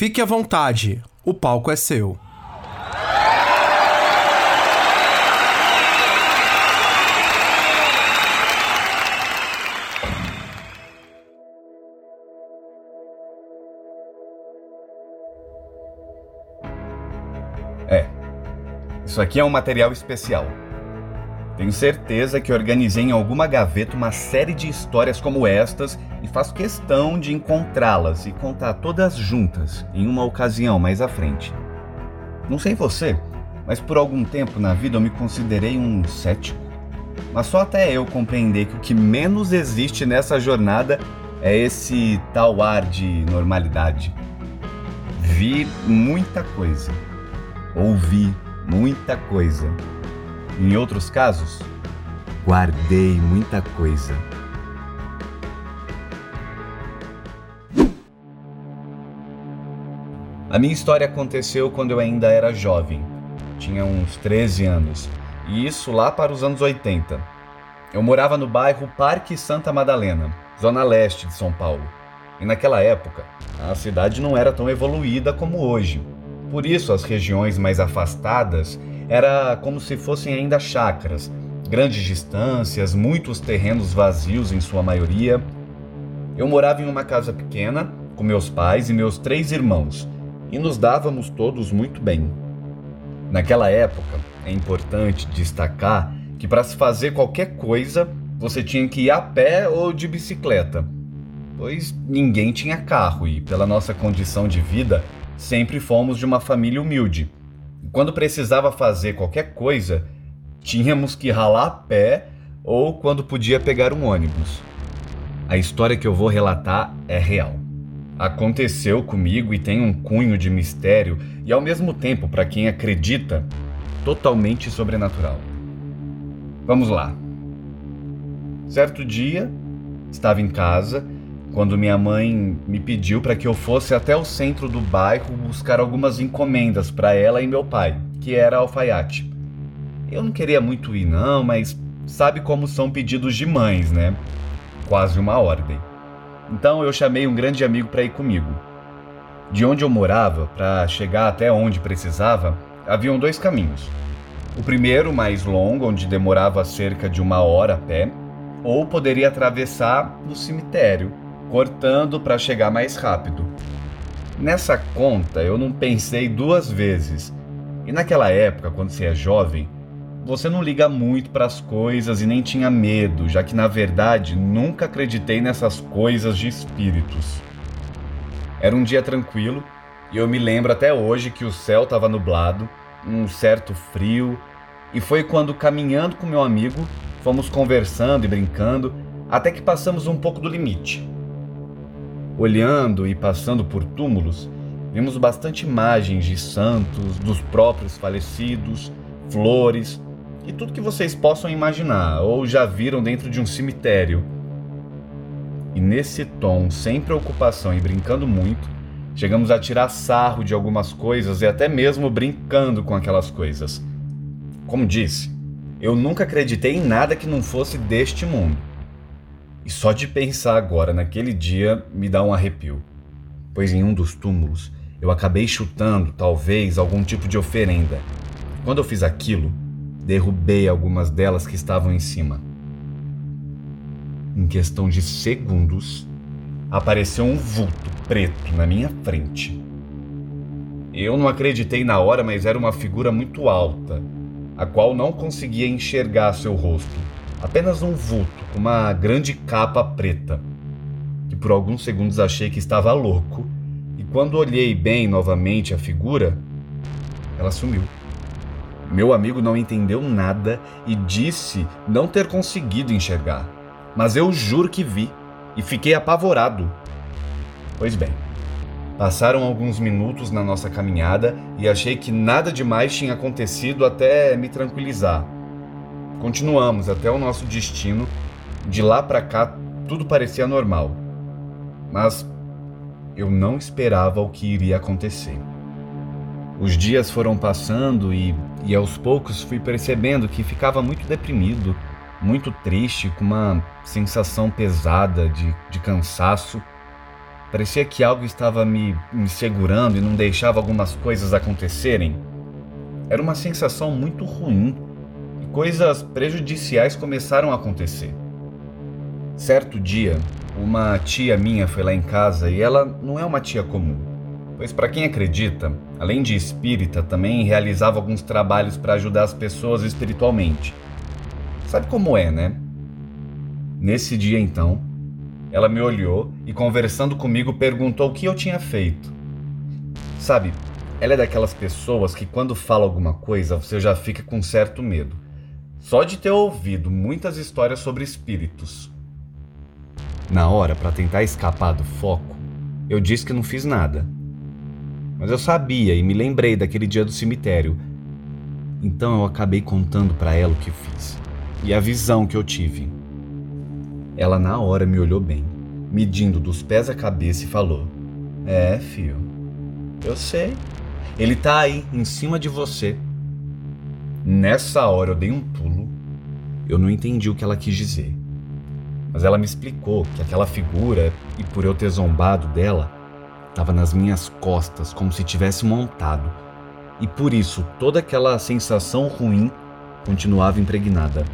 Fique à vontade, o palco é seu. Isso aqui é um material especial. Tenho certeza que organizei em alguma gaveta uma série de histórias como estas e faço questão de encontrá-las e contar todas juntas em uma ocasião mais à frente. Não sei você, mas por algum tempo na vida eu me considerei um cético. Mas só até eu compreender que o que menos existe nessa jornada é esse tal ar de normalidade. Vi muita coisa. Ouvi muita coisa em outros casos, guardei muita coisa. A minha história aconteceu quando eu ainda era jovem, tinha uns 13 anos, e isso lá para os anos 80. Eu morava no bairro Parque Santa Madalena, zona leste de São Paulo. E naquela época, a cidade não era tão evoluída como hoje. Por isso, as regiões mais afastadas era como se fossem ainda chácaras, grandes distâncias, muitos terrenos vazios em sua maioria. Eu morava em uma casa pequena, com meus pais e meus três irmãos, e nos dávamos todos muito bem. Naquela época, é importante destacar que para se fazer qualquer coisa, você tinha que ir a pé ou de bicicleta, pois ninguém tinha carro e, pela nossa condição de vida, sempre fomos de uma família humilde quando precisava fazer qualquer coisa, tínhamos que ralar a pé ou quando podia pegar um ônibus. A história que eu vou relatar é real. Aconteceu comigo e tem um cunho de mistério e, ao mesmo tempo, para quem acredita, totalmente sobrenatural. Vamos lá. Certo dia, estava em casa quando minha mãe me pediu para que eu fosse até o centro do bairro buscar algumas encomendas para ela e meu pai, que era alfaiate. Eu não queria muito ir não, mas sabe como são pedidos de mães, né? Quase uma ordem. Então eu chamei um grande amigo para ir comigo. De onde eu morava, para chegar até onde precisava, haviam dois caminhos. O primeiro, mais longo, onde demorava cerca de uma hora a pé, ou poderia atravessar no cemitério, cortando para chegar mais rápido. Nessa conta eu não pensei duas vezes. E naquela época, quando você é jovem, você não liga muito para as coisas e nem tinha medo, já que na verdade nunca acreditei nessas coisas de espíritos. Era um dia tranquilo e eu me lembro até hoje que o céu estava nublado, um certo frio, e foi quando caminhando com meu amigo, fomos conversando e brincando até que passamos um pouco do limite. Olhando e passando por túmulos, vimos bastante imagens de santos, dos próprios falecidos, flores e tudo que vocês possam imaginar ou já viram dentro de um cemitério. E nesse tom, sem preocupação e brincando muito, chegamos a tirar sarro de algumas coisas e até mesmo brincando com aquelas coisas. Como disse, eu nunca acreditei em nada que não fosse deste mundo. E só de pensar agora naquele dia me dá um arrepio, pois em um dos túmulos eu acabei chutando, talvez, algum tipo de oferenda. Quando eu fiz aquilo, derrubei algumas delas que estavam em cima. Em questão de segundos, apareceu um vulto preto na minha frente. Eu não acreditei na hora, mas era uma figura muito alta, a qual não conseguia enxergar seu rosto apenas um vulto uma grande capa preta, que por alguns segundos achei que estava louco, e quando olhei bem novamente a figura, ela sumiu. Meu amigo não entendeu nada e disse não ter conseguido enxergar, mas eu juro que vi e fiquei apavorado. Pois bem, passaram alguns minutos na nossa caminhada e achei que nada demais tinha acontecido até me tranquilizar Continuamos até o nosso destino. De lá para cá, tudo parecia normal. Mas eu não esperava o que iria acontecer. Os dias foram passando e, e aos poucos fui percebendo que ficava muito deprimido, muito triste, com uma sensação pesada de, de cansaço. Parecia que algo estava me, me segurando e não deixava algumas coisas acontecerem. Era uma sensação muito ruim coisas prejudiciais começaram a acontecer. Certo dia, uma tia minha foi lá em casa e ela não é uma tia comum, pois, para quem acredita, além de espírita, também realizava alguns trabalhos para ajudar as pessoas espiritualmente. Sabe como é, né? Nesse dia, então, ela me olhou e, conversando comigo, perguntou o que eu tinha feito. Sabe, ela é daquelas pessoas que, quando fala alguma coisa, você já fica com certo medo. Só de ter ouvido muitas histórias sobre espíritos. Na hora, para tentar escapar do foco, eu disse que não fiz nada. Mas eu sabia e me lembrei daquele dia do cemitério. Então eu acabei contando para ela o que fiz e a visão que eu tive. Ela na hora me olhou bem, medindo dos pés à cabeça e falou: É, filho, eu sei. Ele tá aí, em cima de você. Nessa hora eu dei um pulo. Eu não entendi o que ela quis dizer mas ela me explicou que aquela figura, e por eu ter zombado dela, estava nas minhas costas, como se tivesse montado, e por isso toda aquela sensação ruim continuava impregnada.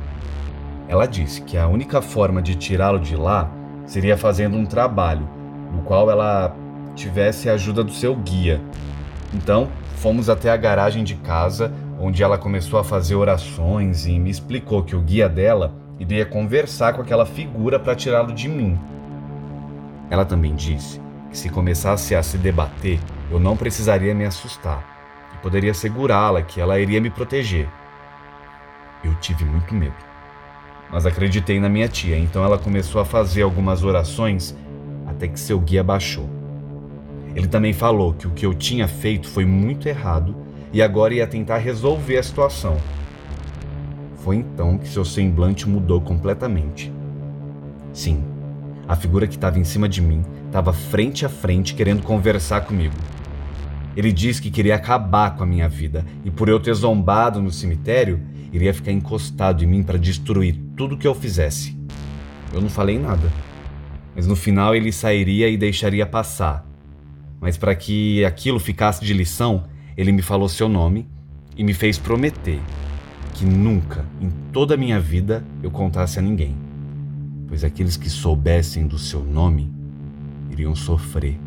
Ela disse que a única forma de tirá-lo de lá seria fazendo um trabalho, no qual ela tivesse a ajuda do seu guia. Então, fomos até a garagem de casa, onde ela começou a fazer orações e me explicou que o guia dela iria conversar com aquela figura para tirá-lo de mim. Ela também disse que se começasse a se debater, eu não precisaria me assustar e poderia segurá-la que ela iria me proteger. Eu tive muito medo, mas acreditei na minha tia, então ela começou a fazer algumas orações até que seu guia baixou. Ele também falou que o que eu tinha feito foi muito errado e agora ia tentar resolver a situação. Foi então que seu semblante mudou completamente. Sim, a figura que estava em cima de mim estava frente a frente querendo conversar comigo. Ele disse que queria acabar com a minha vida e, por eu ter zombado no cemitério, iria ficar encostado em mim para destruir tudo que eu fizesse. Eu não falei nada, mas no final ele sairia e deixaria passar. Mas para que aquilo ficasse de lição, ele me falou seu nome e me fez prometer que nunca em toda a minha vida eu contasse a ninguém, pois aqueles que soubessem do seu nome iriam sofrer.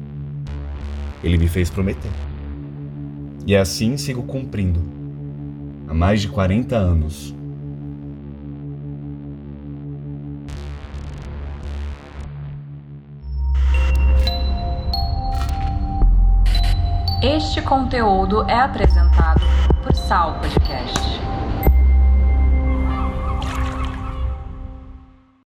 Ele me fez prometer. E assim sigo cumprindo. Há mais de 40 anos. Este conteúdo é apresentado por Sal Podcast.